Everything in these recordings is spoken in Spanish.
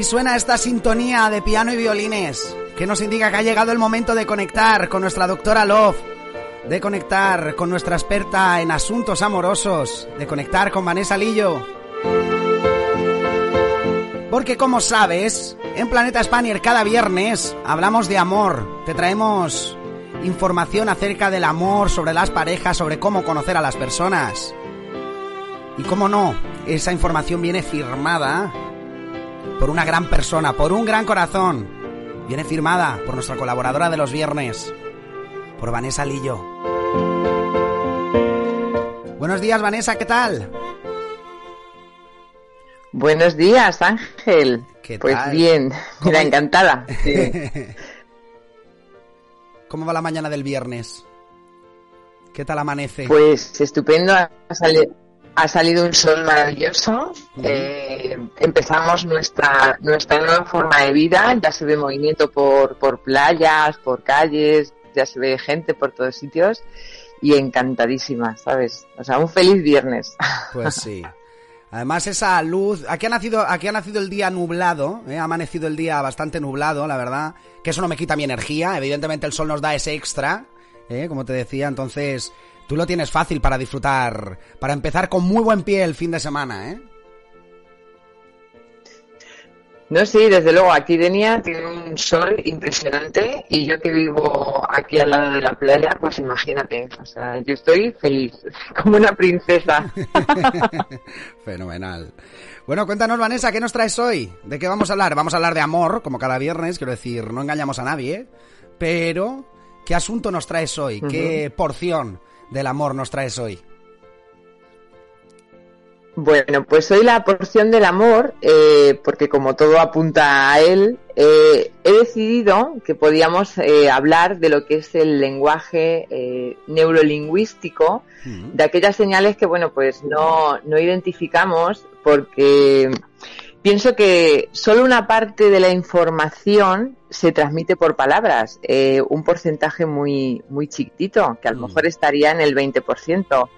Y suena esta sintonía de piano y violines que nos indica que ha llegado el momento de conectar con nuestra doctora Love, de conectar con nuestra experta en asuntos amorosos, de conectar con Vanessa Lillo. Porque como sabes, en Planeta Spanier cada viernes hablamos de amor, te traemos información acerca del amor, sobre las parejas, sobre cómo conocer a las personas. Y cómo no, esa información viene firmada por una gran persona, por un gran corazón. Viene firmada por nuestra colaboradora de los viernes, por Vanessa Lillo. Buenos días, Vanessa, ¿qué tal? Buenos días, Ángel. ¿Qué pues tal? bien, ¿Cómo- mira, encantada. Sí. ¿Cómo va la mañana del viernes? ¿Qué tal amanece? Pues estupendo, ha, sali- ha salido un sol maravilloso. eh, empezamos nuestra, nuestra nueva forma de vida, ya se ve movimiento por, por playas, por calles, ya se ve gente por todos sitios y encantadísima, ¿sabes? O sea, un feliz viernes. Pues sí. Además esa luz, aquí ha nacido, aquí ha nacido el día nublado, ¿eh? ha amanecido el día bastante nublado, la verdad, que eso no me quita mi energía, evidentemente el sol nos da ese extra, ¿eh? como te decía, entonces tú lo tienes fácil para disfrutar, para empezar con muy buen pie el fin de semana, ¿eh? No, sí, desde luego, aquí Denia tiene un sol impresionante y yo que vivo aquí al lado de la playa, pues imagínate, o sea, yo estoy feliz, como una princesa. Fenomenal. Bueno, cuéntanos, Vanessa, ¿qué nos traes hoy? ¿De qué vamos a hablar? Vamos a hablar de amor, como cada viernes, quiero decir, no engañamos a nadie, pero ¿qué asunto nos traes hoy? ¿Qué porción del amor nos traes hoy? Bueno, pues hoy la porción del amor, eh, porque como todo apunta a él, eh, he decidido que podíamos eh, hablar de lo que es el lenguaje neurolingüístico, de aquellas señales que, bueno, pues no, no identificamos porque pienso que solo una parte de la información se transmite por palabras, eh, un porcentaje muy, muy chiquitito, que a lo Mm. mejor estaría en el 20%.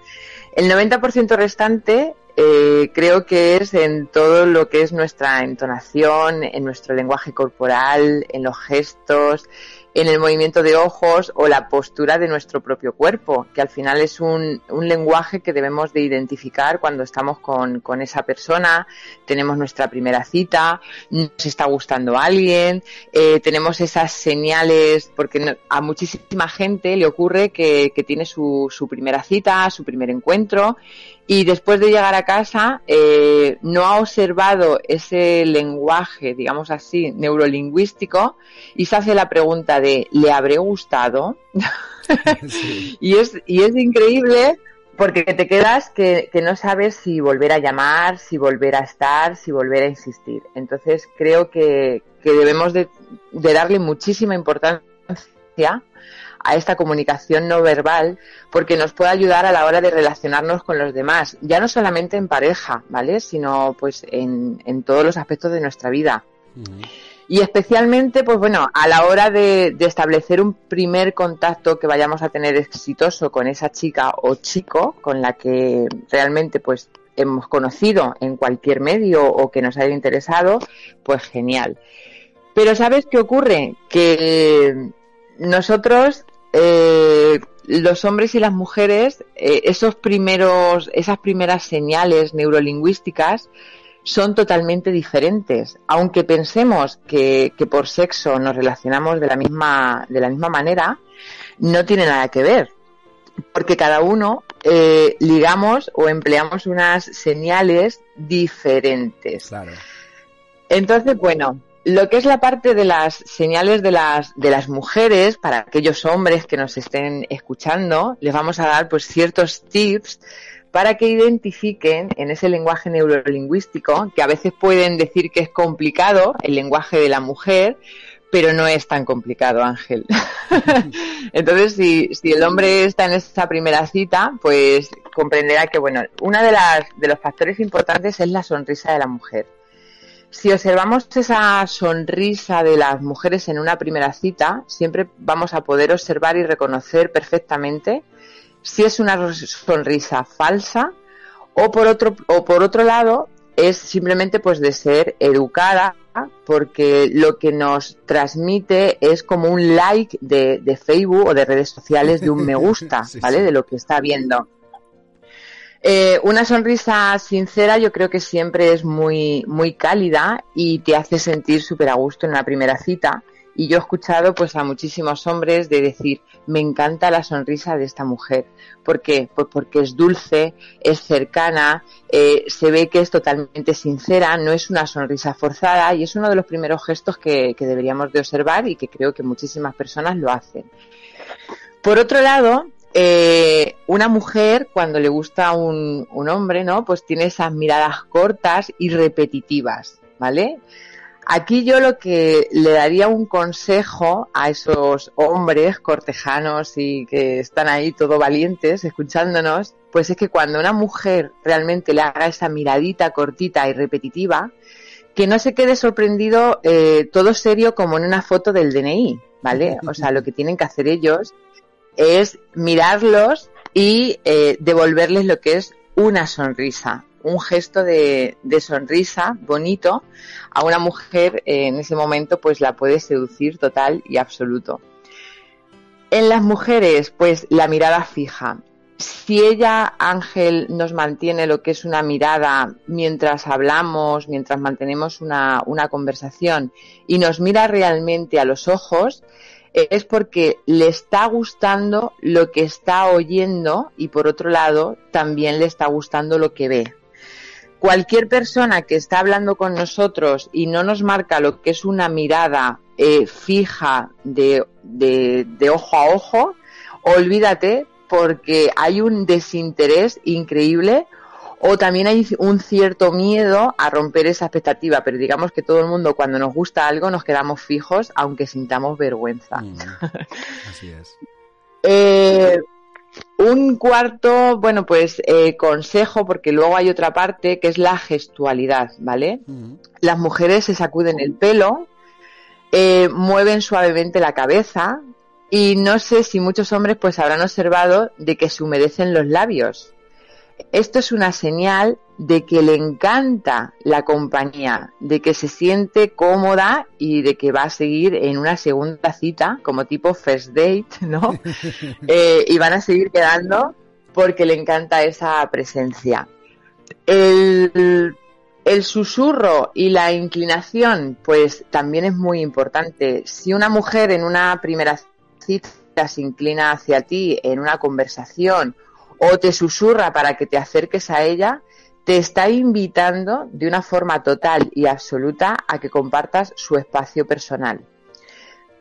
El 90% restante eh, creo que es en todo lo que es nuestra entonación, en nuestro lenguaje corporal, en los gestos, en el movimiento de ojos o la postura de nuestro propio cuerpo, que al final es un, un lenguaje que debemos de identificar cuando estamos con, con esa persona, tenemos nuestra primera cita, nos está gustando alguien, eh, tenemos esas señales, porque a muchísima gente le ocurre que, que tiene su, su primera cita, su primer encuentro, y después de llegar a casa eh, no ha observado ese lenguaje, digamos así, neurolingüístico y se hace la pregunta de ¿le habré gustado? Sí. Y es, y es increíble porque te quedas que, que no sabes si volver a llamar, si volver a estar, si volver a insistir. Entonces creo que, que debemos de, de darle muchísima importancia a esta comunicación no verbal porque nos puede ayudar a la hora de relacionarnos con los demás, ya no solamente en pareja, ¿vale? Sino pues en, en todos los aspectos de nuestra vida. Y especialmente, pues bueno, a la hora de, de establecer un primer contacto que vayamos a tener exitoso con esa chica o chico con la que realmente pues hemos conocido en cualquier medio o que nos haya interesado, pues genial. Pero ¿sabes qué ocurre? Que nosotros, eh, los hombres y las mujeres, eh, esos primeros, esas primeras señales neurolingüísticas son totalmente diferentes. Aunque pensemos que, que por sexo nos relacionamos de la misma, de la misma manera, no tiene nada que ver. Porque cada uno eh, ligamos o empleamos unas señales diferentes. Claro. Entonces, bueno, lo que es la parte de las señales de las, de las mujeres, para aquellos hombres que nos estén escuchando, les vamos a dar pues ciertos tips para que identifiquen en ese lenguaje neurolingüístico, que a veces pueden decir que es complicado, el lenguaje de la mujer, pero no es tan complicado, Ángel. Entonces, si, si el hombre está en esa primera cita, pues comprenderá que, bueno, uno de, las, de los factores importantes es la sonrisa de la mujer. Si observamos esa sonrisa de las mujeres en una primera cita, siempre vamos a poder observar y reconocer perfectamente si es una sonrisa falsa o por otro, o por otro lado es simplemente pues de ser educada porque lo que nos transmite es como un like de, de Facebook o de redes sociales de un me gusta, ¿vale? De lo que está viendo. Eh, una sonrisa sincera yo creo que siempre es muy, muy cálida y te hace sentir súper a gusto en la primera cita. Y yo he escuchado pues a muchísimos hombres de decir, me encanta la sonrisa de esta mujer. ¿Por qué? Pues porque es dulce, es cercana, eh, se ve que es totalmente sincera, no es una sonrisa forzada y es uno de los primeros gestos que, que deberíamos de observar y que creo que muchísimas personas lo hacen. Por otro lado, eh, una mujer, cuando le gusta un, un hombre, ¿no? Pues tiene esas miradas cortas y repetitivas, ¿vale? Aquí yo lo que le daría un consejo a esos hombres cortejanos y que están ahí todo valientes escuchándonos, pues es que cuando una mujer realmente le haga esa miradita cortita y repetitiva, que no se quede sorprendido eh, todo serio como en una foto del DNI, ¿vale? O sea, lo que tienen que hacer ellos es mirarlos y eh, devolverles lo que es una sonrisa, un gesto de, sonrisa bonito a una mujer eh, en ese momento pues la puede seducir total y absoluto. En las mujeres pues la mirada fija. Si ella, Ángel, nos mantiene lo que es una mirada mientras hablamos, mientras mantenemos una, una conversación y nos mira realmente a los ojos, es porque le está gustando lo que está oyendo y por otro lado también le está gustando lo que ve. Cualquier persona que está hablando con nosotros y no nos marca lo que es una mirada eh, fija de, de ojo a ojo, olvídate porque hay un desinterés increíble o también hay un cierto miedo a romper esa expectativa, pero digamos que todo el mundo cuando nos gusta algo nos quedamos fijos aunque sintamos vergüenza. Mm, así es. Eh, un cuarto, bueno, pues eh, consejo, porque luego hay otra parte que es la gestualidad, ¿vale? Mm. Las mujeres se sacuden el pelo, eh, mueven suavemente la cabeza y no sé si muchos hombres pues habrán observado de que se humedecen los labios. Esto es una señal de que le encanta la compañía, de que se siente cómoda y de que va a seguir en una segunda cita, como tipo first date, ¿no? Eh, y van a seguir quedando porque le encanta esa presencia. El, el susurro y la inclinación, pues también es muy importante. Si una mujer en una primera cita se inclina hacia ti en una conversación o te susurra para que te acerques a ella, te está invitando de una forma total y absoluta a que compartas su espacio personal.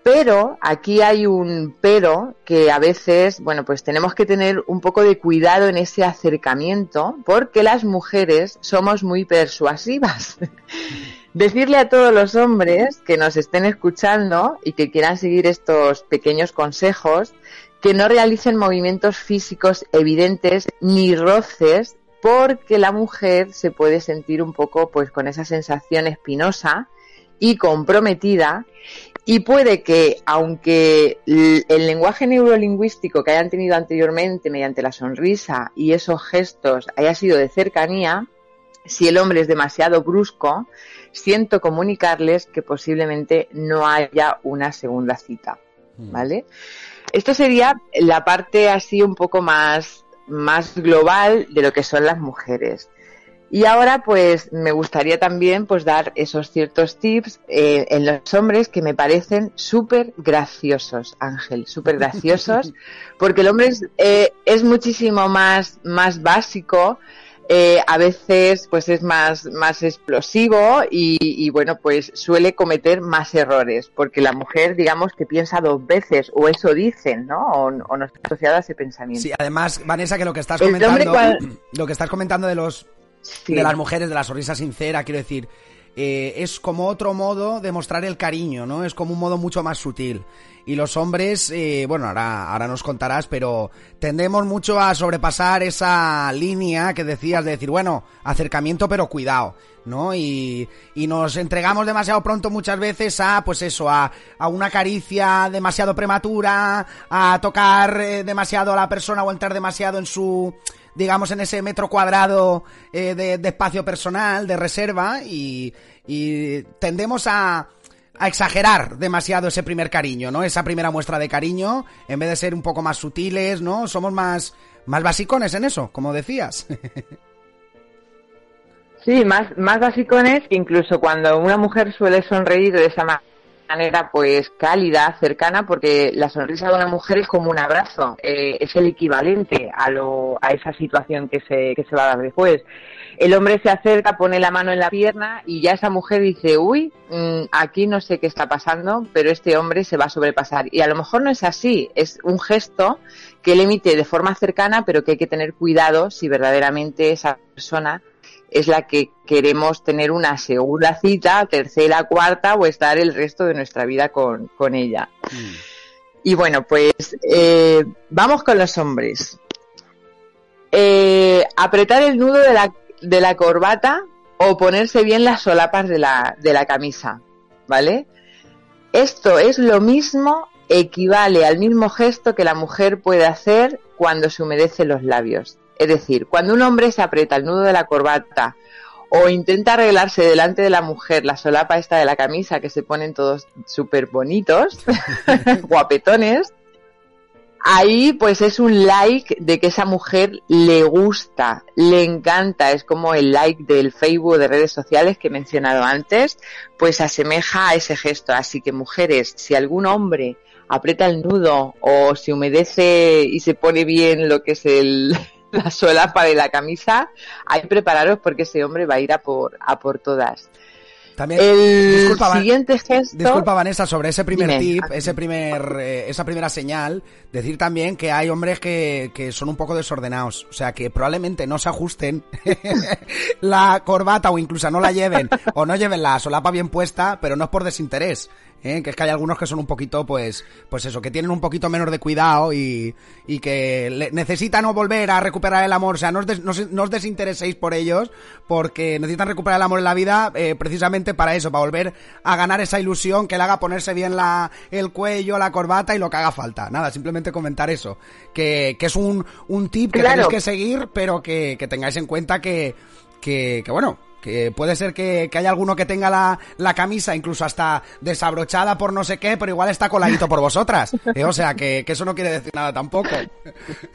Pero aquí hay un pero que a veces, bueno, pues tenemos que tener un poco de cuidado en ese acercamiento porque las mujeres somos muy persuasivas. Decirle a todos los hombres que nos estén escuchando y que quieran seguir estos pequeños consejos que no realicen movimientos físicos evidentes ni roces porque la mujer se puede sentir un poco pues con esa sensación espinosa y comprometida y puede que aunque el lenguaje neurolingüístico que hayan tenido anteriormente mediante la sonrisa y esos gestos haya sido de cercanía, si el hombre es demasiado brusco, siento comunicarles que posiblemente no haya una segunda cita, mm. Esto sería la parte así un poco más, más global de lo que son las mujeres. Y ahora pues me gustaría también pues dar esos ciertos tips eh, en los hombres que me parecen súper graciosos, Ángel, súper graciosos, porque el hombre es, eh, es muchísimo más, más básico, eh, a veces pues es más, más explosivo y, bueno, pues suele cometer más errores, porque la mujer, digamos, que piensa dos veces, o eso dicen, ¿no? O, no está asociada a ese pensamiento. Sí, además, Vanessa, que lo que estás comentando, lo que estás comentando de los de las mujeres, de la sonrisa sincera, quiero decir, eh, es como otro modo de mostrar el cariño, ¿no? Es como un modo mucho más sutil. Y los hombres, eh, bueno, ahora, ahora nos contarás, pero tendemos mucho a sobrepasar esa línea que decías de decir, bueno, acercamiento pero cuidado, ¿no? Y, y nos entregamos demasiado pronto muchas veces a, pues eso, a, a una caricia demasiado prematura, a tocar eh, demasiado a la persona o entrar demasiado en su digamos, en ese metro cuadrado eh, de, espacio personal, de reserva, y, tendemos a, a exagerar demasiado ese primer cariño, ¿no? Esa primera muestra de cariño, en vez de ser un poco más sutiles, ¿no? Somos más, más basicones en eso, como decías. Sí, más, más basicones, incluso cuando una mujer suele sonreír de esa manera manera pues cálida, cercana, porque la sonrisa de una mujer es como un abrazo, eh, es el equivalente a, lo, a esa situación que se, que se va a dar después. El hombre se acerca, pone la mano en la pierna y ya esa mujer dice, uy, mm, aquí no sé qué está pasando, pero este hombre se va a sobrepasar. Y a lo mejor no es así, es un gesto que él emite de forma cercana, pero que hay que tener cuidado si verdaderamente esa persona es la que queremos tener una segunda cita, tercera, cuarta o estar el resto de nuestra vida con, ella. Mm. Y bueno, pues eh, vamos con los hombres. Eh, apretar el nudo de la, de la corbata o ponerse bien las solapas de la, de la camisa, ¿vale? Esto es lo mismo, equivale al mismo gesto que la mujer puede hacer cuando se humedece los labios. Es decir, cuando un hombre se aprieta el nudo de la corbata o intenta arreglarse delante de la mujer la solapa esta de la camisa que se ponen todos súper bonitos, guapetones, ahí pues es un like de que esa mujer le gusta, le encanta, es como el like del Facebook de redes sociales que he mencionado antes, pues asemeja a ese gesto. Así que mujeres, si algún hombre aprieta el nudo o se humedece y se pone bien lo que es el, la solapa de la camisa, hay prepararos porque ese hombre va a ir a por, a por todas. También, el disculpa, siguiente gesto. Disculpa, Vanessa, sobre ese primer tip, ese primer, eh, esa primera señal, decir también que hay hombres que, que son un poco desordenados. O sea, que probablemente no se ajusten la corbata o incluso no la lleven o no lleven la solapa bien puesta, pero no es por desinterés. ¿Eh? que es que hay algunos que son un poquito, pues, pues eso, que tienen un poquito menos de cuidado y, y que necesitan volver a recuperar el amor, o sea, no os, desintereséis por ellos, porque necesitan recuperar el amor en la vida eh, precisamente para eso, para volver a ganar esa ilusión que le haga ponerse bien la, el cuello, la corbata y lo que haga falta. Nada, simplemente comentar eso, que, que es un, un tip que tenéis que seguir, pero que, que tengáis en cuenta que, que, que bueno, que puede ser que, haya alguno que tenga la, la, camisa incluso hasta desabrochada por no sé qué, pero igual está coladito por vosotras. ¿eh? O sea, que, eso no quiere decir nada tampoco.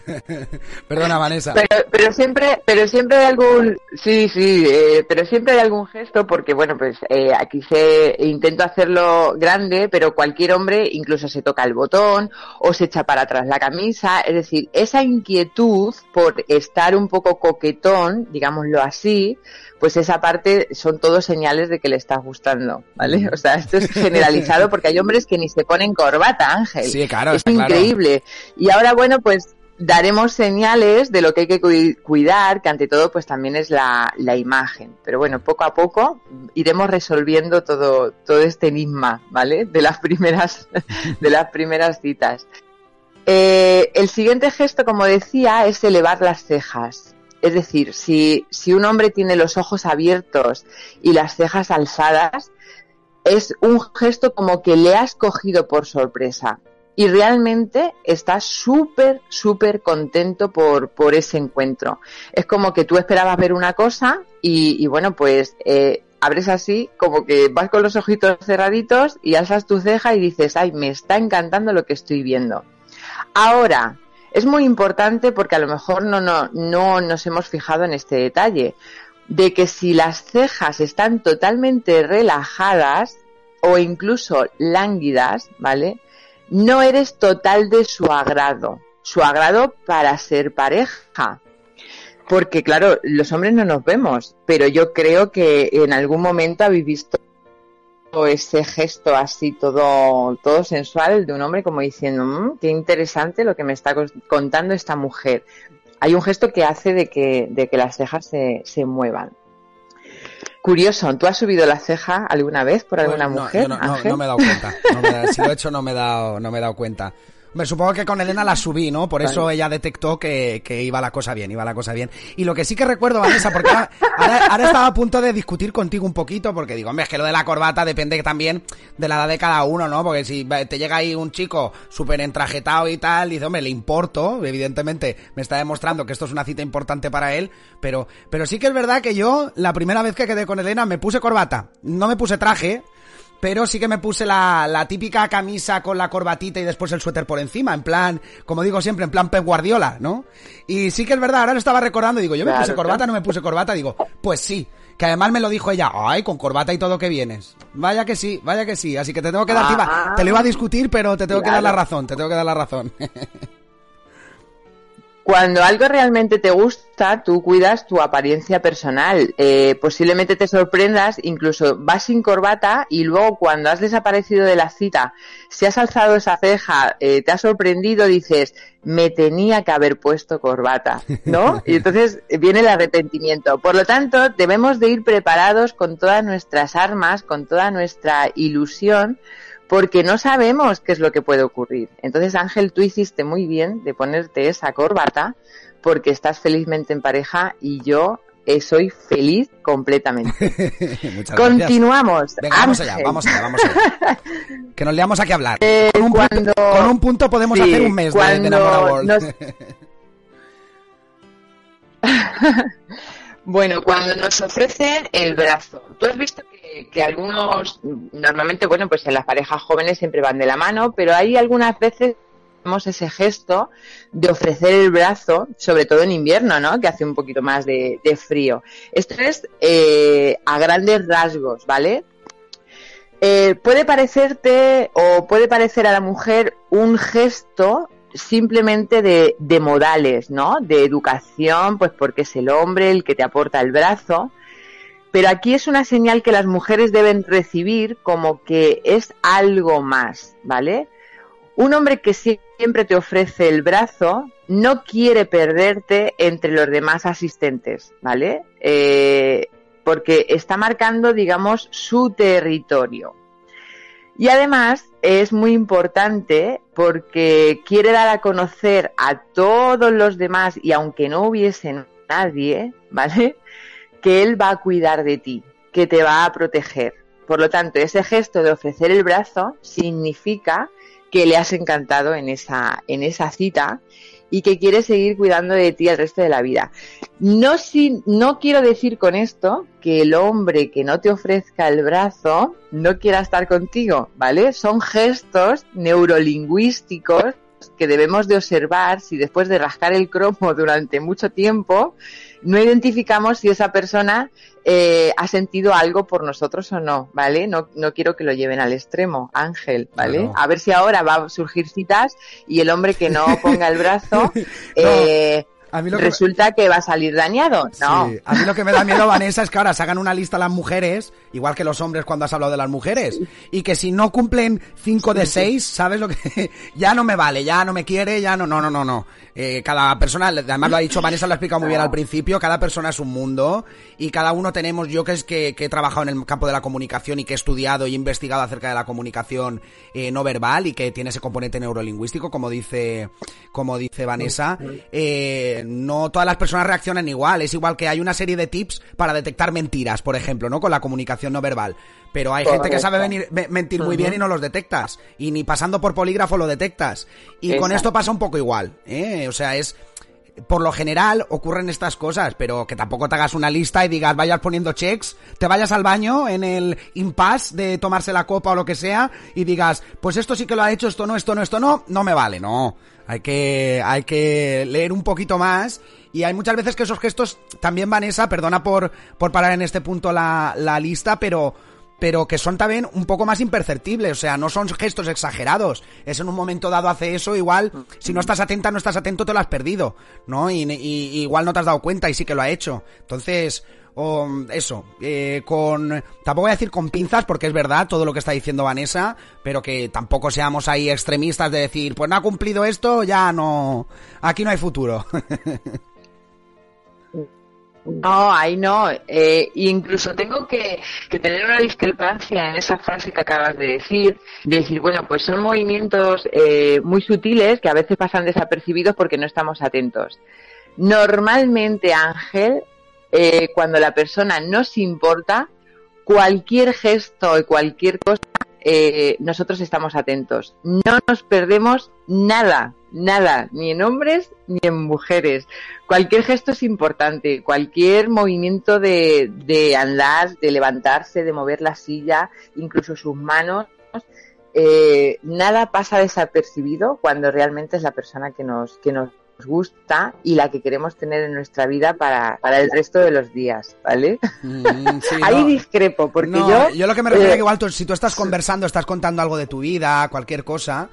Perdona, Vanessa. Pero, pero siempre, pero siempre hay algún, sí, sí, eh, pero siempre hay algún gesto porque, bueno, pues eh, aquí se intento hacerlo grande, pero cualquier hombre incluso se toca el botón o se echa para atrás la camisa. Es decir, esa inquietud por estar un poco coquetón, digámoslo así, pues esa parte son todos señales de que le está gustando, ¿vale? O sea, esto es generalizado porque hay hombres que ni se ponen corbata, Ángel. Sí, claro. Es increíble. Y ahora, bueno, pues daremos señales de lo que hay que cuidar, que ante todo pues también es la, la, imagen. Pero bueno, poco a poco iremos resolviendo todo, todo este enigma, ¿vale? De las primeras, de las primeras citas. Eh, el siguiente gesto, como decía, es elevar las cejas. Es decir, si, si un hombre tiene los ojos abiertos y las cejas alzadas, es un gesto como que le has cogido por sorpresa y realmente está súper, súper contento por, por ese encuentro. Es como que tú esperabas ver una cosa y, bueno, pues eh, abres así, como que vas con los ojitos cerraditos y alzas tu ceja y dices, ay, me está encantando lo que estoy viendo. Ahora, es muy importante porque a lo mejor no, no, no nos hemos fijado en este detalle, de que si las cejas están totalmente relajadas o incluso lánguidas, ¿vale? No eres total de su agrado, su agrado para ser pareja. porque claro, los hombres no nos vemos, pero yo creo que en algún momento habéis visto ese gesto así todo, todo sensual de un hombre como diciendo, mmm, qué interesante lo que me está contando esta mujer. Hay un gesto que hace de que, de que las cejas se, se muevan. Curioso, ¿tú has subido la ceja alguna vez por alguna no, mujer? yo no, no- Ángel? no me he dado cuenta. Si lo he hecho no me he dado, no me he dado cuenta. Hombre, supongo que con Elena la subí, ¿no? Por eso ella detectó que, que iba la cosa bien, iba la cosa bien. Y lo que sí que recuerdo, Vanessa, porque ahora, ahora, ahora estaba a punto de discutir contigo un poquito, porque digo, hombre, es que lo de la corbata depende también de la edad de cada uno, ¿no? Porque si te llega ahí un chico súper entrajetado y tal, dice, hombre, le importo, evidentemente me está demostrando que esto es una cita importante para él, pero, pero sí que es verdad que yo, la primera vez que quedé con Elena, me puse corbata. No me puse traje, pero sí que me puse la, la típica camisa con la corbatita y después el suéter por encima, en plan, como digo siempre, en plan Pep Guardiola, ¿no? Y sí que es verdad, ahora lo estaba recordando, digo, yo me Claro, puse corbata, claro. no me puse corbata, digo, pues sí. Que además me lo dijo ella, ay, con corbata y todo que vienes. Vaya que sí, vaya que sí. Así que te tengo que dar, te iba- Ah. te lo iba a discutir, pero te tengo que dar la razón, te tengo que dar la razón. Cuando algo realmente te gusta, tú cuidas tu apariencia personal. Eh, posiblemente te sorprendas, incluso vas sin corbata y luego cuando has desaparecido de la cita, si has alzado esa ceja, eh, te ha sorprendido, dices, me tenía que haber puesto corbata, ¿no? Y entonces viene el arrepentimiento. Por lo tanto, debemos de ir preparados con todas nuestras armas, con toda nuestra ilusión, porque no sabemos qué es lo que puede ocurrir. Entonces, Ángel, tú hiciste muy bien de ponerte esa corbata porque estás felizmente en pareja y yo eh, soy feliz completamente. Muchas gracias. Continuamos. Venga, vamos allá, vamos allá, vamos allá. Que nos liamos aquí a hablar. Eh, con, un punto, cuando- con un punto podemos Sí, hacer un mes de, de World. nos- Bueno, cuando nos ofrecen el brazo, tú has visto que, algunos, normalmente, bueno, pues en las parejas jóvenes siempre van de la mano, pero hay algunas veces tenemos ese gesto de ofrecer el brazo, sobre todo en invierno, ¿no? Que hace un poquito más de, de frío. Esto es eh, a grandes rasgos, ¿vale? Eh, puede parecerte o puede parecer a la mujer un gesto simplemente de, de modales, ¿no? De educación, pues porque es el hombre el que te aporta el brazo. Pero aquí es una señal que las mujeres deben recibir como que es algo más, ¿vale? Un hombre que siempre te ofrece el brazo no quiere perderte entre los demás asistentes, ¿vale? Eh, porque está marcando, digamos, su territorio. Y además es muy importante porque quiere dar a conocer a todos los demás y aunque no hubiese nadie, ¿vale? Que él va a cuidar de ti, que te va a proteger. Por lo tanto, ese gesto de ofrecer el brazo significa que le has encantado en esa, en esa cita y que quiere seguir cuidando de ti el resto de la vida. No, si, no quiero decir con esto que el hombre que no te ofrezca el brazo no quiera estar contigo, ¿vale? Son gestos neurolingüísticos que debemos de observar si después de rascar el cromo durante mucho tiempo no identificamos si esa persona eh, ha sentido algo por nosotros o no, ¿vale? No, no quiero que lo lleven al extremo, Ángel, ¿vale? A ver si ahora va a surgir citas y el hombre que no ponga el brazo eh, A mí lo que- resulta que va a salir dañado. No. Sí. A mí lo que me da miedo, Vanessa, es que ahora se hagan una lista las mujeres, igual que los hombres cuando has hablado de las mujeres, y que si no cumplen 5 de 6, ¿sabes lo que? ya no me vale, ya no me quiere, ya no, no, no, no, no. Eh, cada persona, además lo ha dicho Vanessa, lo ha explicado muy bien al principio, cada persona es un mundo, y cada uno tenemos, yo que es que, que he trabajado en el campo de la comunicación y que he estudiado y investigado acerca de la comunicación eh, no verbal y que tiene ese componente neurolingüístico, como dice, como dice Vanessa, eh, no todas las personas reaccionan igual. Es igual que hay una serie de tips para detectar mentiras, por ejemplo, ¿no? Con la comunicación no verbal. Pero hay gente que sabe venir- me- mentir muy bien y no los detectas. Y ni pasando por polígrafo lo detectas. Y con esto pasa un poco igual, ¿eh? O sea, es... Por lo general ocurren estas cosas, pero que tampoco te hagas una lista y digas, vayas poniendo checks, te vayas al baño en el impasse de tomarse la copa o lo que sea y digas, pues esto sí que lo ha hecho, esto no, esto no, esto no, no me vale, no. Hay que, hay que leer un poquito más y hay muchas veces que esos gestos también, Vanessa, perdona por, por parar en este punto la, la lista, pero pero que son también un poco más imperceptibles, o sea, no son gestos exagerados. Es en un momento dado hace eso, igual, si no estás atenta, no estás atento, te lo has perdido, ¿no? Y, igual no te has dado cuenta y sí que lo ha hecho. Entonces, eso, eh, con, tampoco voy a decir con pinzas porque es verdad todo lo que está diciendo Vanessa, pero que tampoco seamos ahí extremistas de decir, pues no ha cumplido esto, ya no, aquí no hay futuro. No, ahí no. Eh, incluso tengo que, tener una discrepancia en esa frase que acabas de decir, de decir, bueno, pues son movimientos eh, muy sutiles que a veces pasan desapercibidos porque no estamos atentos. Normalmente, Ángel, eh, cuando la persona nos importa, cualquier gesto y cualquier cosa, eh, nosotros estamos atentos. No nos perdemos nada, nada, ni en hombres ni en mujeres. Cualquier gesto es importante, cualquier movimiento de, de andar, de levantarse, de mover la silla, incluso sus manos, eh, nada pasa desapercibido cuando realmente es la persona que nos, que nos gusta y la que queremos tener en nuestra vida para, para el resto de los días, ¿vale? Mm, Ahí discrepo, porque yo... Yo lo que me refiero es que eh, igual tú, si tú estás conversando, estás contando algo de tu vida, cualquier cosa,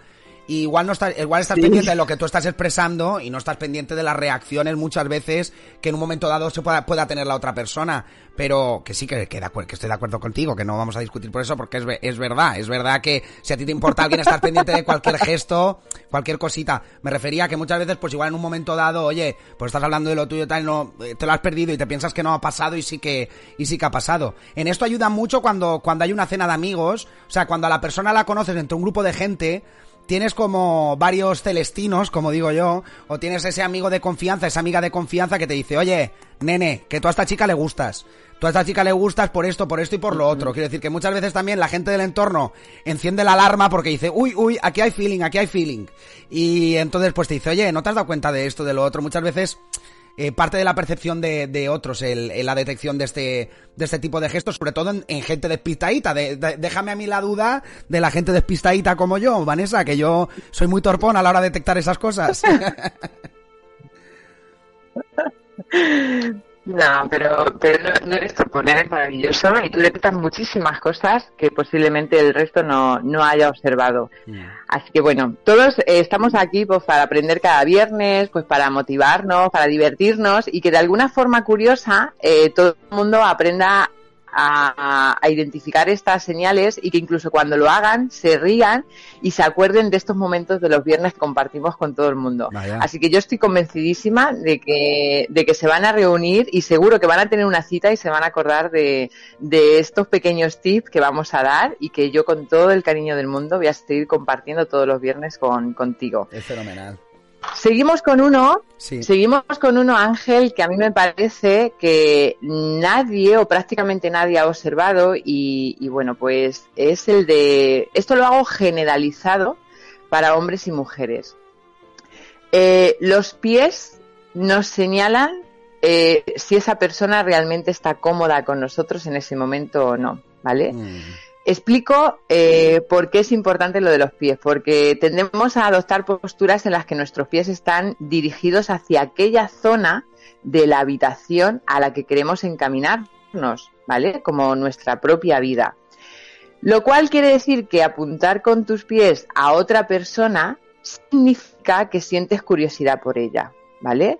igual no estás, igual estás pendiente de lo que tú estás expresando y no estás pendiente de las reacciones muchas veces que en un momento dado se pueda, pueda tener la otra persona. Pero que sí que, que, que estoy de acuerdo contigo, que no vamos a discutir por eso, porque es, es verdad, es verdad que si a ti te importa alguien estar pendiente de cualquier gesto, cualquier cosita. Me refería a que muchas veces, pues igual en un momento dado, oye, pues estás hablando de lo tuyo y tal, no, eh, te lo has perdido y te piensas que no ha pasado y sí que, y sí que ha pasado. En esto ayuda mucho cuando, cuando hay una cena de amigos, o sea, cuando a la persona la conoces entre un grupo de gente, tienes como varios celestinos, como digo yo, o tienes ese amigo de confianza, esa amiga de confianza que te dice, oye, nene, que tú a esta chica le gustas. Tú a esta chica le gustas por esto, por esto y por lo otro. Quiero decir que muchas veces también la gente del entorno enciende la alarma porque dice, uy, uy, aquí hay feeling, aquí hay feeling. Y entonces pues te dice, oye, ¿no te has dado cuenta de esto, de lo otro? Muchas veces eh, parte de la percepción de, de otros la detección de este, de este tipo de gestos, sobre todo en, gente despistadita. déjame a mí la duda de la gente despistadita como yo, Vanessa, que yo soy muy torpón a la hora de detectar esas cosas. No, pero, pero no, eres poner es maravilloso y tú detectas muchísimas cosas que posiblemente el resto no, no haya observado. Así que bueno, todos eh, estamos aquí pues para aprender cada viernes, pues para motivarnos, para divertirnos y que de alguna forma curiosa eh, todo el mundo aprenda a, identificar estas señales y que incluso cuando lo hagan se rían y se acuerden de estos momentos de los viernes que compartimos con todo el mundo. Así que yo estoy convencidísima de que, de que se van a reunir y seguro que van a tener una cita y se van a acordar de, de estos pequeños tips que vamos a dar y que yo con todo el cariño del mundo voy a seguir compartiendo todos los viernes con, contigo. Es fenomenal. Seguimos con uno, seguimos con uno, Ángel, que a mí me parece que nadie o prácticamente nadie ha observado y, bueno, pues es el de, esto lo hago generalizado para hombres y mujeres. Eh, los pies nos señalan eh, si esa persona realmente está cómoda con nosotros en ese momento o no, ¿vale? Mm. Explico eh, por qué es importante lo de los pies, porque tendemos a adoptar posturas en las que nuestros pies están dirigidos hacia aquella zona de la habitación a la que queremos encaminarnos, ¿vale? Como nuestra propia vida. Lo cual quiere decir que apuntar con tus pies a otra persona significa que sientes curiosidad por ella, ¿vale?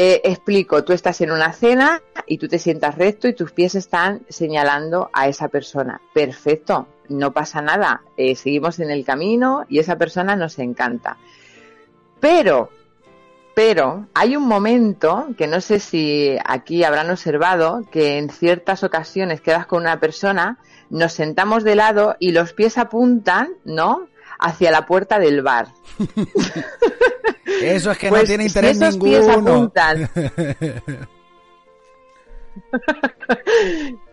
Eh, explico, tú estás en una cena y tú te sientas recto y tus pies están señalando a esa persona. Perfecto, no pasa nada, eh, seguimos en el camino y esa persona nos encanta. Pero, pero hay un momento que no sé si aquí habrán observado que en ciertas ocasiones quedas con una persona, nos sentamos de lado y los pies apuntan, ¿no? Hacia la puerta del bar. Eso es que no pues tiene interés ninguno.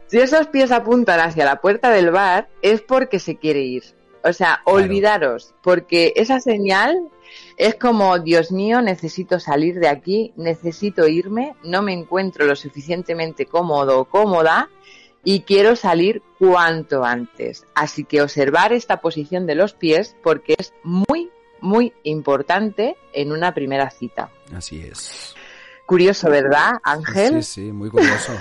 si esos pies apuntan hacia la puerta del bar, es porque se quiere ir. O sea, olvidaros, porque esa señal es como, Dios mío, necesito salir de aquí, necesito irme, no me encuentro lo suficientemente cómodo o cómoda y quiero salir cuanto antes. Así que observar esta posición de los pies porque es muy muy importante en una primera cita. Así es. Curioso, ¿verdad, Ángel? Sí, sí, muy curioso.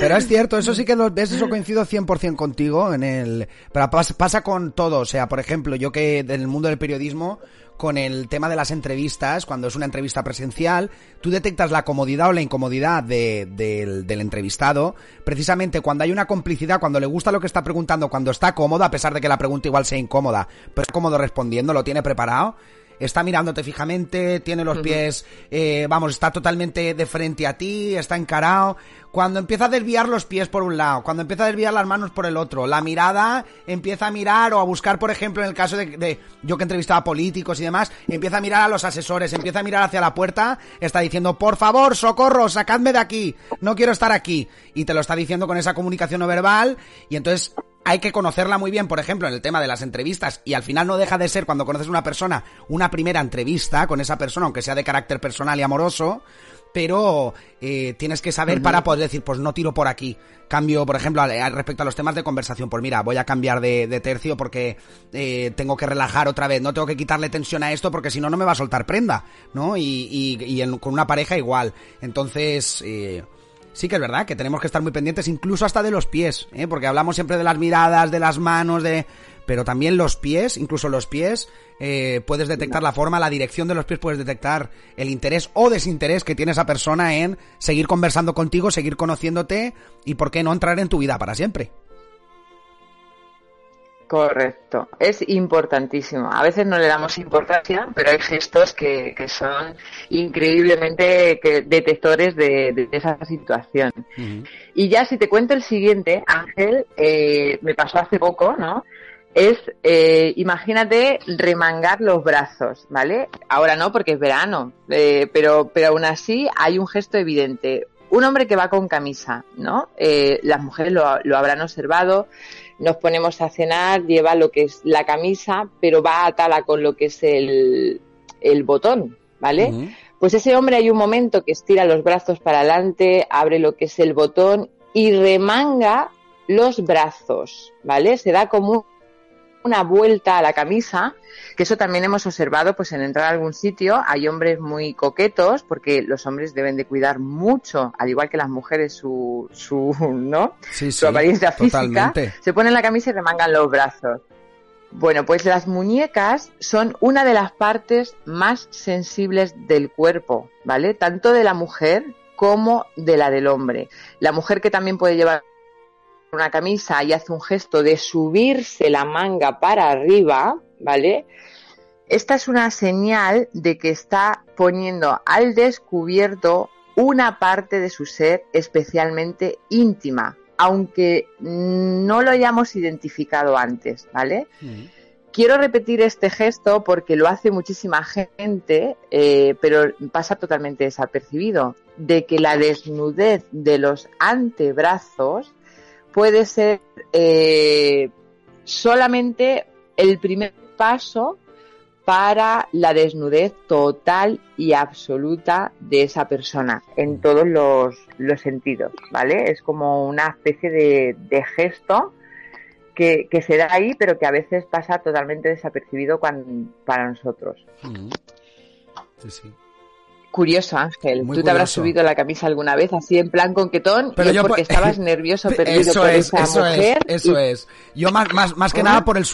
Pero es cierto, eso sí que lo ves, eso coincido 100% contigo en el... Pero pasa, pasa con todo, o sea, por ejemplo, yo que en el mundo del periodismo con el tema de las entrevistas, cuando es una entrevista presencial, tú detectas la comodidad o la incomodidad de, del entrevistado, precisamente cuando hay una complicidad, cuando le gusta lo que está preguntando, cuando está cómodo, a pesar de que la pregunta igual sea incómoda, pero es cómodo respondiendo, lo tiene preparado, está mirándote fijamente, tiene los pies, eh, vamos, está totalmente de frente a ti, está encarado. Cuando empieza a desviar los pies por un lado, cuando empieza a desviar las manos por el otro, la mirada empieza a mirar o a buscar, por ejemplo, en el caso de, yo que entrevistaba políticos y demás, empieza a mirar a los asesores, empieza a mirar hacia la puerta, está diciendo, por favor, socorro, sacadme de aquí, no quiero estar aquí. Y te lo está diciendo con esa comunicación no verbal y entonces hay que conocerla muy bien, por ejemplo, en el tema de las entrevistas, y al final no deja de ser, cuando conoces a una persona, una primera entrevista con esa persona, aunque sea de carácter personal y amoroso, pero eh, tienes que saber para poder decir, pues no tiro por aquí. Cambio, por ejemplo, respecto a los temas de conversación, pues mira, voy a cambiar de, tercio porque eh, tengo que relajar otra vez, no tengo que quitarle tensión a esto porque si no, no me va a soltar prenda, ¿no? Y, y, con una pareja igual. Entonces, eh, sí que es verdad que tenemos que estar muy pendientes, incluso hasta de los pies, ¿eh? porque hablamos siempre de las miradas, de las manos, de... Pero también los pies, incluso los pies, eh, puedes detectar la forma, la dirección de los pies, puedes detectar el interés o desinterés que tiene esa persona en seguir conversando contigo, seguir conociéndote y por qué no entrar en tu vida para siempre. Correcto, es importantísimo. A veces no le damos importancia, pero hay gestos que, que son increíblemente detectores de, esa situación. Y ya si te cuento el siguiente, Ángel, eh, me pasó hace poco, ¿no? Es, eh, imagínate remangar los brazos, ¿vale? Ahora no porque es verano, eh, pero, pero aún así hay un gesto evidente. Un hombre que va con camisa, ¿no? las mujeres lo, lo habrán observado nos ponemos a cenar, lleva lo que es la camisa, pero va atada con lo que es el, el botón, ¿vale? Pues ese hombre hay un momento que estira los brazos para adelante, abre lo que es el botón y remanga los brazos, ¿vale? Se da como una vuelta a la camisa, que eso también hemos observado pues en entrar a algún sitio, hay hombres muy coquetos, porque los hombres deben de cuidar mucho, al igual que las mujeres, su, su, ¿no? su apariencia física, se ponen la camisa y remangan los brazos. Bueno, pues las muñecas son una de las partes más sensibles del cuerpo, ¿vale? Tanto de la mujer como de la del hombre. La mujer que también puede llevar una camisa y hace un gesto de subirse la manga para arriba, ¿vale? Esta es una señal de que está poniendo al descubierto una parte de su ser especialmente íntima, aunque no lo hayamos identificado antes, ¿vale? Mm. Quiero repetir este gesto porque lo hace muchísima gente, eh, pero pasa totalmente desapercibido, de que la desnudez de los antebrazos puede ser eh, solamente el primer paso para la desnudez total y absoluta de esa persona en todos los, sentidos, ¿vale? Es como una especie de, gesto que, se da ahí, pero que a veces pasa totalmente desapercibido para nosotros. Mm. Sí, sí. Curioso, Ángel. Tú te habrás subido la camisa alguna vez así en plan conquetón pero yo porque estabas nervioso perdido eso por es, esa eso mujer. Es, eso es. Yo más, más, más que nada por el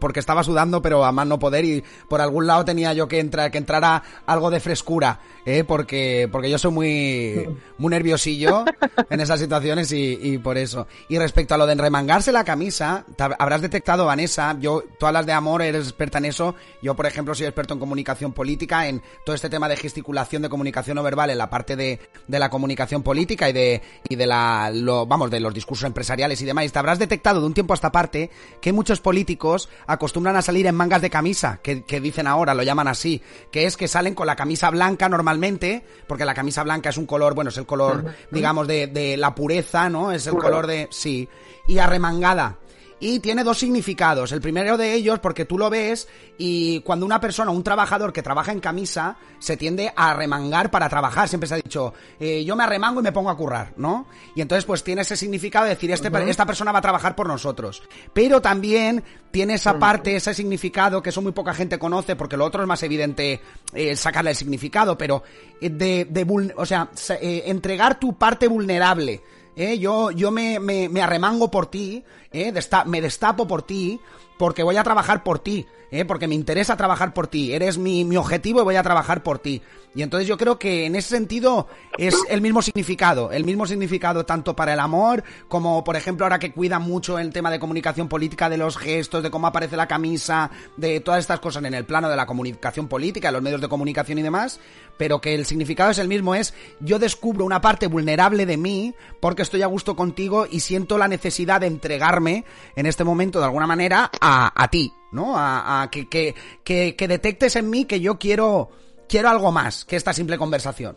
porque estaba sudando, pero a más no poder y por algún lado tenía yo que entrar que entrara algo de frescura, ¿eh? porque porque yo soy muy muy nerviosillo en esas situaciones y, y por eso. Y respecto a lo de remangarse la camisa, habrás detectado Vanessa, yo todas las de amor eres experta en eso. Yo por ejemplo soy experto en comunicación política en todo este tema de gesticulación de comunicación no verbal en la parte de, de la comunicación política y de, y de la, lo, vamos, de los discursos empresariales y demás. Y te habrás detectado de un tiempo a esta parte que muchos políticos acostumbran a salir en mangas de camisa, que, que dicen ahora, lo llaman así, que es que salen con la camisa blanca normalmente, porque la camisa blanca es un color, bueno, es el color, digamos, de, de la pureza, ¿no? Es el color de, sí, y arremangada. Y tiene dos significados. El primero de ellos, porque tú lo ves y cuando una persona, un trabajador que trabaja en camisa, se tiende a remangar para trabajar. Siempre se ha dicho, eh, yo me arremango y me pongo a currar, ¿no? Y entonces pues tiene ese significado de decir, este, esta persona va a trabajar por nosotros. Pero también tiene esa parte, ese significado que eso muy poca gente conoce, porque lo otro es más evidente eh, sacarle el significado, pero eh, de, de o sea, eh, entregar tu parte vulnerable ¿eh? Yo, yo me, me, arremango por ti, ¿eh? me destapo por ti, porque voy a trabajar por ti, ¿eh? porque me interesa trabajar por ti, eres mi, mi objetivo y voy a trabajar por ti. Y entonces yo creo que en ese sentido es el mismo significado, el mismo significado tanto para el amor como, por ejemplo, ahora que cuida mucho el tema de comunicación política, de los gestos, de cómo aparece la camisa, de todas estas cosas en el plano de la comunicación política, los medios de comunicación y demás, pero que el significado es el mismo, es yo descubro una parte vulnerable de mí porque estoy a gusto contigo y siento la necesidad de entregarme en este momento de alguna manera a, a ti, ¿no? A, a que, que, que, que detectes en mí que yo quiero quiero algo más que esta simple conversación.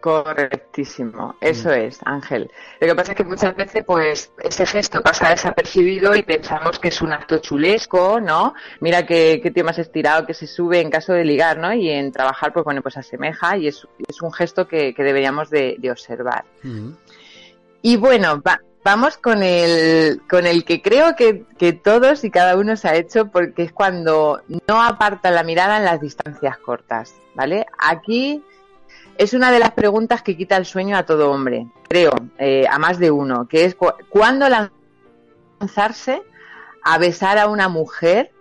Correctísimo, eso es, Ángel. Lo que pasa es que muchas veces, pues, ese gesto pasa desapercibido y pensamos que es un acto chulesco, ¿no? Mira qué, qué tío más estirado que se sube en caso de ligar, ¿no? Y en trabajar, pues bueno, pues asemeja y es, es un gesto que, que deberíamos de, de observar. Y bueno, va, vamos con el, con el que creo que, que, todos y cada uno se ha hecho porque es cuando no aparta la mirada en las distancias cortas, ¿vale? Aquí es una de las preguntas que quita el sueño a todo hombre, creo, eh, a más de uno, que es cuándo lanzarse a besar a una mujer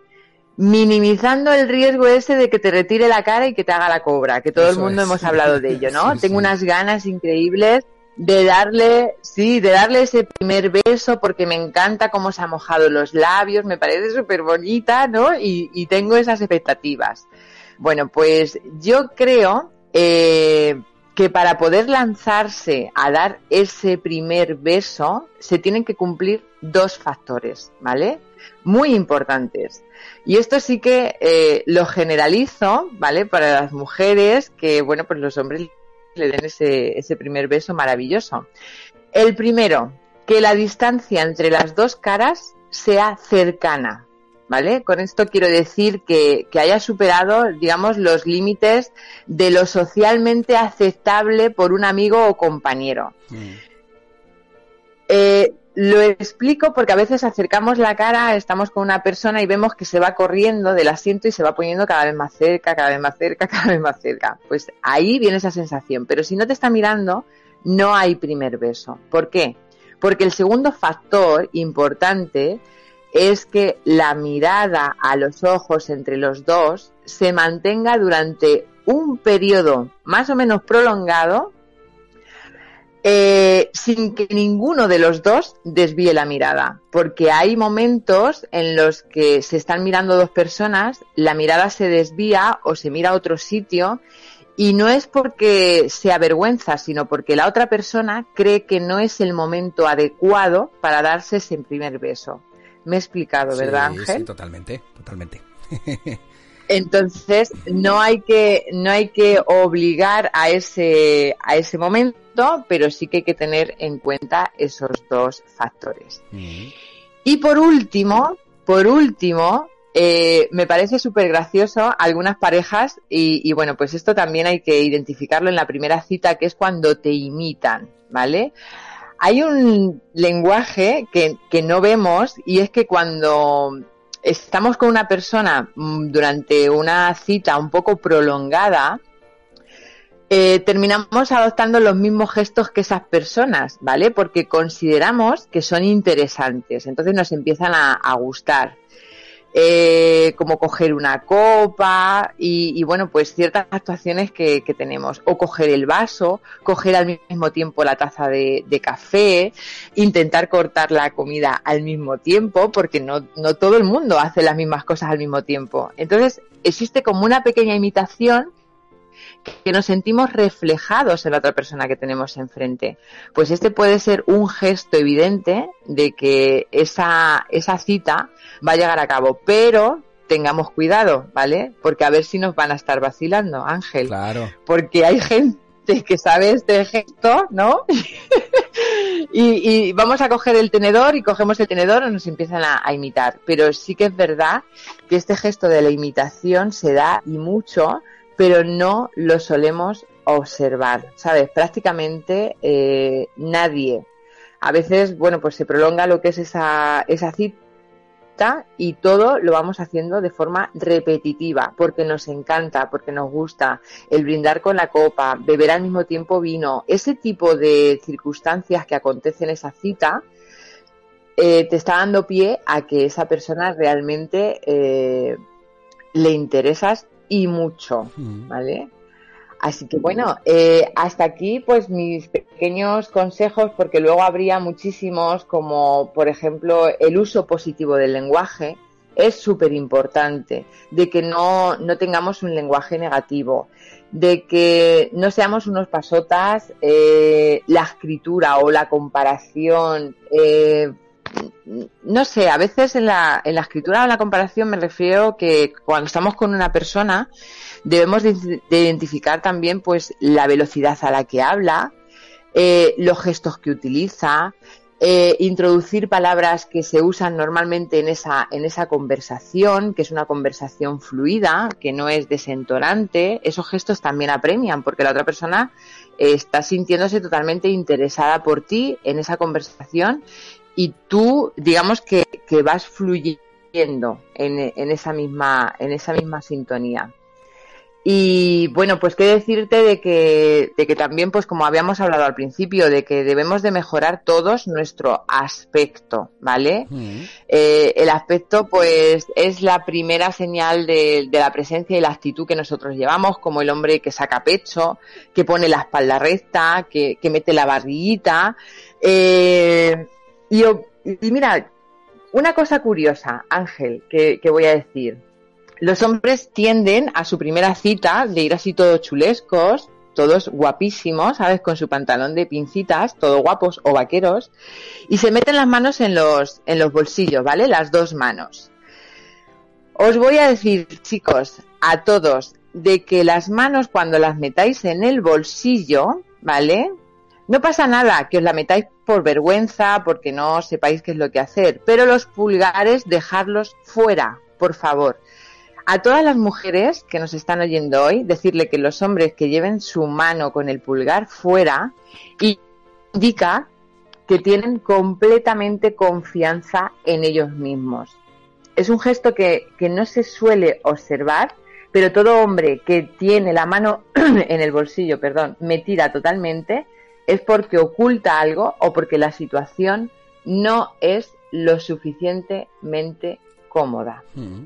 minimizando el riesgo ese de que te retire la cara y que te haga la cobra, que todo el mundo hemos hablado de ello, ¿no? Tengo unas ganas increíbles de darle, sí, de darle ese primer beso porque me encanta cómo se ha mojado los labios, me parece súper bonita, ¿no? Y, tengo esas expectativas. Bueno, pues yo creo eh, que para poder lanzarse a dar ese primer beso se tienen que cumplir dos factores, ¿vale? Muy importantes. Y esto sí que eh, lo generalizo, ¿vale? Para las mujeres que, bueno, pues los hombres le den ese, ese primer beso maravilloso. El primero, que la distancia entre las dos caras sea cercana, ¿vale? Con esto quiero decir que, que, haya superado, digamos, los límites de lo socialmente aceptable por un amigo o compañero. Mm. Eh, lo explico porque a veces acercamos la cara, estamos con una persona y vemos que se va corriendo del asiento y se va poniendo cada vez más cerca, cada vez más cerca, cada vez más cerca. Pues ahí viene esa sensación. Pero si no te está mirando, no hay primer beso. ¿Por qué? Porque el segundo factor importante es que la mirada a los ojos entre los dos se mantenga durante un periodo más o menos prolongado eh, sin que ninguno de los dos desvíe la mirada, porque hay momentos en los que se están mirando dos personas, la mirada se desvía o se mira a otro sitio y no es porque se avergüenza, sino porque la otra persona cree que no es el momento adecuado para darse ese primer beso. Me he explicado, ¿verdad, Ángel? Sí, totalmente, totalmente. Entonces, no hay que, no hay que obligar a ese, a ese momento, pero sí que hay que tener en cuenta esos dos factores. Mm. Y por último, por último, eh, me parece súper gracioso algunas parejas y, bueno, pues esto también hay que identificarlo en la primera cita, que es cuando te imitan, ¿vale? Hay un lenguaje que, que no vemos y es que cuando estamos con una persona mm, durante una cita un poco prolongada, eh, terminamos adoptando los mismos gestos que esas personas, ¿vale? Porque consideramos que son interesantes, entonces nos empiezan a gustar eh, como coger una copa y, bueno, pues ciertas actuaciones que, tenemos. O coger el vaso, coger al mismo tiempo la taza de, café, intentar cortar la comida al mismo tiempo, porque no, no todo el mundo hace las mismas cosas al mismo tiempo. Entonces, existe como una pequeña imitación que nos sentimos reflejados en la otra persona que tenemos enfrente. Pues este puede ser un gesto evidente de que esa, esa cita va a llegar a cabo, pero tengamos cuidado, ¿vale? Porque a ver si nos van a estar vacilando, Ángel. Claro. Porque hay gente que sabe este gesto, ¿no? y, vamos a coger el tenedor y cogemos el tenedor y nos empiezan a, imitar. Pero sí que es verdad que este gesto de la imitación se da y mucho, pero no lo solemos observar, ¿sabes? Prácticamente eh, nadie. A veces, bueno, pues se prolonga lo que es esa, esa cita y todo lo vamos haciendo de forma repetitiva porque nos encanta, porque nos gusta el brindar con la copa, beber al mismo tiempo vino, ese tipo de circunstancias que acontecen en esa cita eh, te está dando pie a que esa persona realmente eh, le interesas y mucho, mm. ¿vale? Así que bueno, eh, hasta aquí pues mis pequeños consejos porque luego habría muchísimos como por ejemplo el uso positivo del lenguaje es súper importante, de que no, no tengamos un lenguaje negativo, de que no seamos unos pasotas, eh, la escritura o la comparación, eh, no sé, a veces en la, en la escritura o la comparación me refiero que cuando estamos con una persona, debemos de, identificar también pues la velocidad a la que habla, eh, los gestos que utiliza, eh, introducir palabras que se usan normalmente en esa, en esa conversación, que es una conversación fluida, que no es desentorante, esos gestos también apremian, porque la otra persona está sintiéndose totalmente interesada por ti en esa conversación y tú, digamos que, que vas fluyendo en, en, esa misma, en esa misma sintonía. Y bueno, pues qué decirte de que, de que también, pues como habíamos hablado al principio, de que debemos de mejorar todos nuestro aspecto, ¿vale? Mm. Eh, el aspecto, pues, es la primera señal de, la presencia y la actitud que nosotros llevamos, como el hombre que saca pecho, que pone la espalda recta, que, que mete la barriguita. Eh, y, mira, una cosa curiosa, Ángel, que, voy a decir los hombres tienden a su primera cita de ir así todos chulescos, todos guapísimos, ¿sabes? Con su pantalón de pincitas, todos guapos o vaqueros, y se meten las manos en los, en los bolsillos, ¿vale? Las dos manos. Os voy a decir, chicos, a todos, de que las manos cuando las metáis en el bolsillo, ¿vale? No pasa nada que os la metáis por vergüenza, porque no sepáis qué es lo que hacer, pero los pulgares dejarlos fuera, por favor a todas las mujeres que nos están oyendo hoy, decirle que los hombres que lleven su mano con el pulgar fuera indica que tienen completamente confianza en ellos mismos. Es un gesto que, que no se suele observar, pero todo hombre que tiene la mano en el bolsillo, perdón, metida totalmente, es porque oculta algo o porque la situación no es lo suficientemente cómoda. Mm.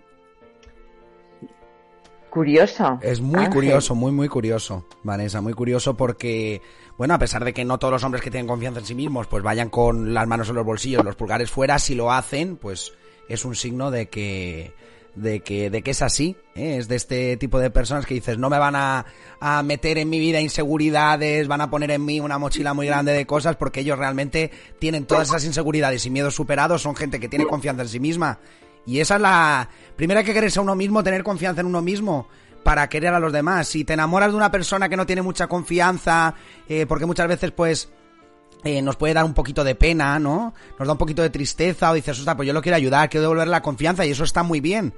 Curioso. Es muy curioso, muy, muy curioso, Vanessa, muy curioso porque, bueno, a pesar de que no todos los hombres que tienen confianza en sí mismos, pues vayan con las manos en los bolsillos, los pulgares fuera, si lo hacen, pues es un signo de que, de que, de que es así, ¿eh? es de este tipo de personas que dices, no me van a, a meter en mi vida inseguridades, van a poner en mí una mochila muy grande de cosas, porque ellos realmente tienen todas esas inseguridades y miedos superados, son gente que tiene confianza en sí misma y esa es la... Primera que quererse a uno mismo, tener confianza en uno mismo para querer a los demás. Si te enamoras de una persona que no tiene mucha confianza, eh, porque muchas veces pues... Eh, nos puede dar un poquito de pena, ¿no? Nos da un poquito de tristeza o dices, ostras, pues yo lo quiero ayudar, quiero devolver la confianza y eso está muy bien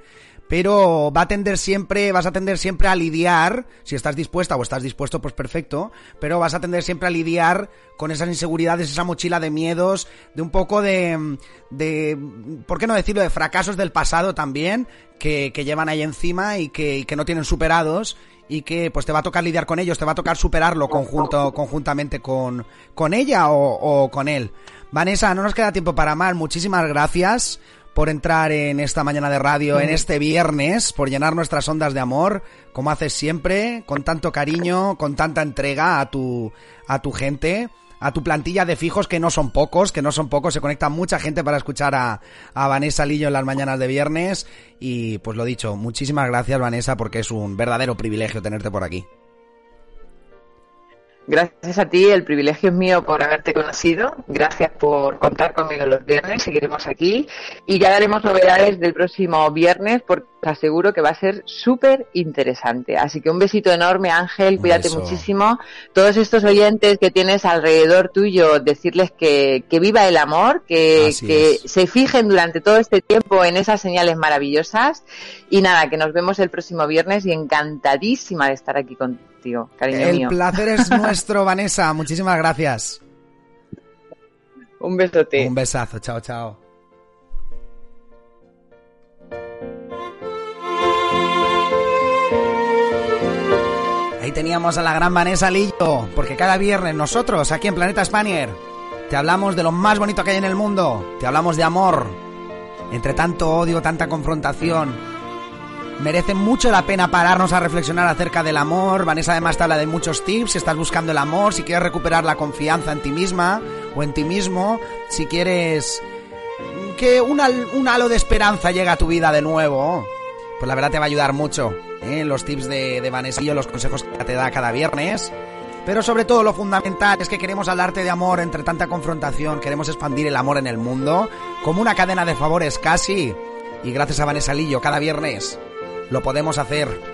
pero va a tender siempre, vas a tender siempre a lidiar, si estás dispuesta o estás dispuesto, pues perfecto, pero vas a tender siempre a lidiar con esas inseguridades, esa mochila de miedos, de un poco de, de ¿por qué no decirlo?, de fracasos del pasado también, que, que llevan ahí encima y que, y que no tienen superados y que pues te va a tocar lidiar con ellos, te va a tocar superarlo conjunto, conjuntamente con, con ella o, o con él. Vanessa, no nos queda tiempo para más, muchísimas gracias por entrar en esta mañana de radio, en este viernes, por llenar nuestras ondas de amor, como haces siempre, con tanto cariño, con tanta entrega a tu, a tu gente, a tu plantilla de fijos, que no son pocos, que no son pocos, se conecta mucha gente para escuchar a, Vanessa Lillo en las mañanas de viernes. Y pues lo dicho, muchísimas gracias Vanessa, porque es un verdadero privilegio tenerte por aquí. Gracias a ti, el privilegio es mío por haberte conocido. Gracias por contar conmigo los viernes, seguiremos aquí y ya daremos novedades del próximo viernes porque aseguro que va a ser súper interesante. Así que un besito enorme, Ángel, cuídate muchísimo. Todos estos oyentes que tienes alrededor tuyo, decirles que, que viva el amor, que, que se fijen durante todo este tiempo en esas señales maravillosas. Y nada, que nos vemos el próximo viernes y encantadísima de estar aquí contigo, cariño mío. El placer es nuestro, Vanessa. Muchísimas gracias. Un besote. Un besazo. Chao, chao. Ahí teníamos a la gran Vanessa Lillo, porque cada viernes nosotros, aquí en Planeta Spanier, te hablamos de lo más bonito que hay en el mundo, te hablamos de amor, entre tanto odio, tanta confrontación. Merece mucho la pena pararnos a reflexionar acerca del amor. Vanessa además te habla de muchos tips. Si estás buscando el amor, si quieres recuperar la confianza en ti misma o en ti mismo, si quieres que un, halo de esperanza llegue a tu vida de nuevo, pues la verdad te va a ayudar mucho. ¿eh? los tips de, de Vanesillo, los consejos que te da cada viernes. Pero sobre todo lo fundamental es que queremos hablarte de amor entre tanta confrontación, queremos expandir el amor en el mundo como una cadena de favores casi. Y gracias a Vanessa Lillo cada viernes lo podemos hacer.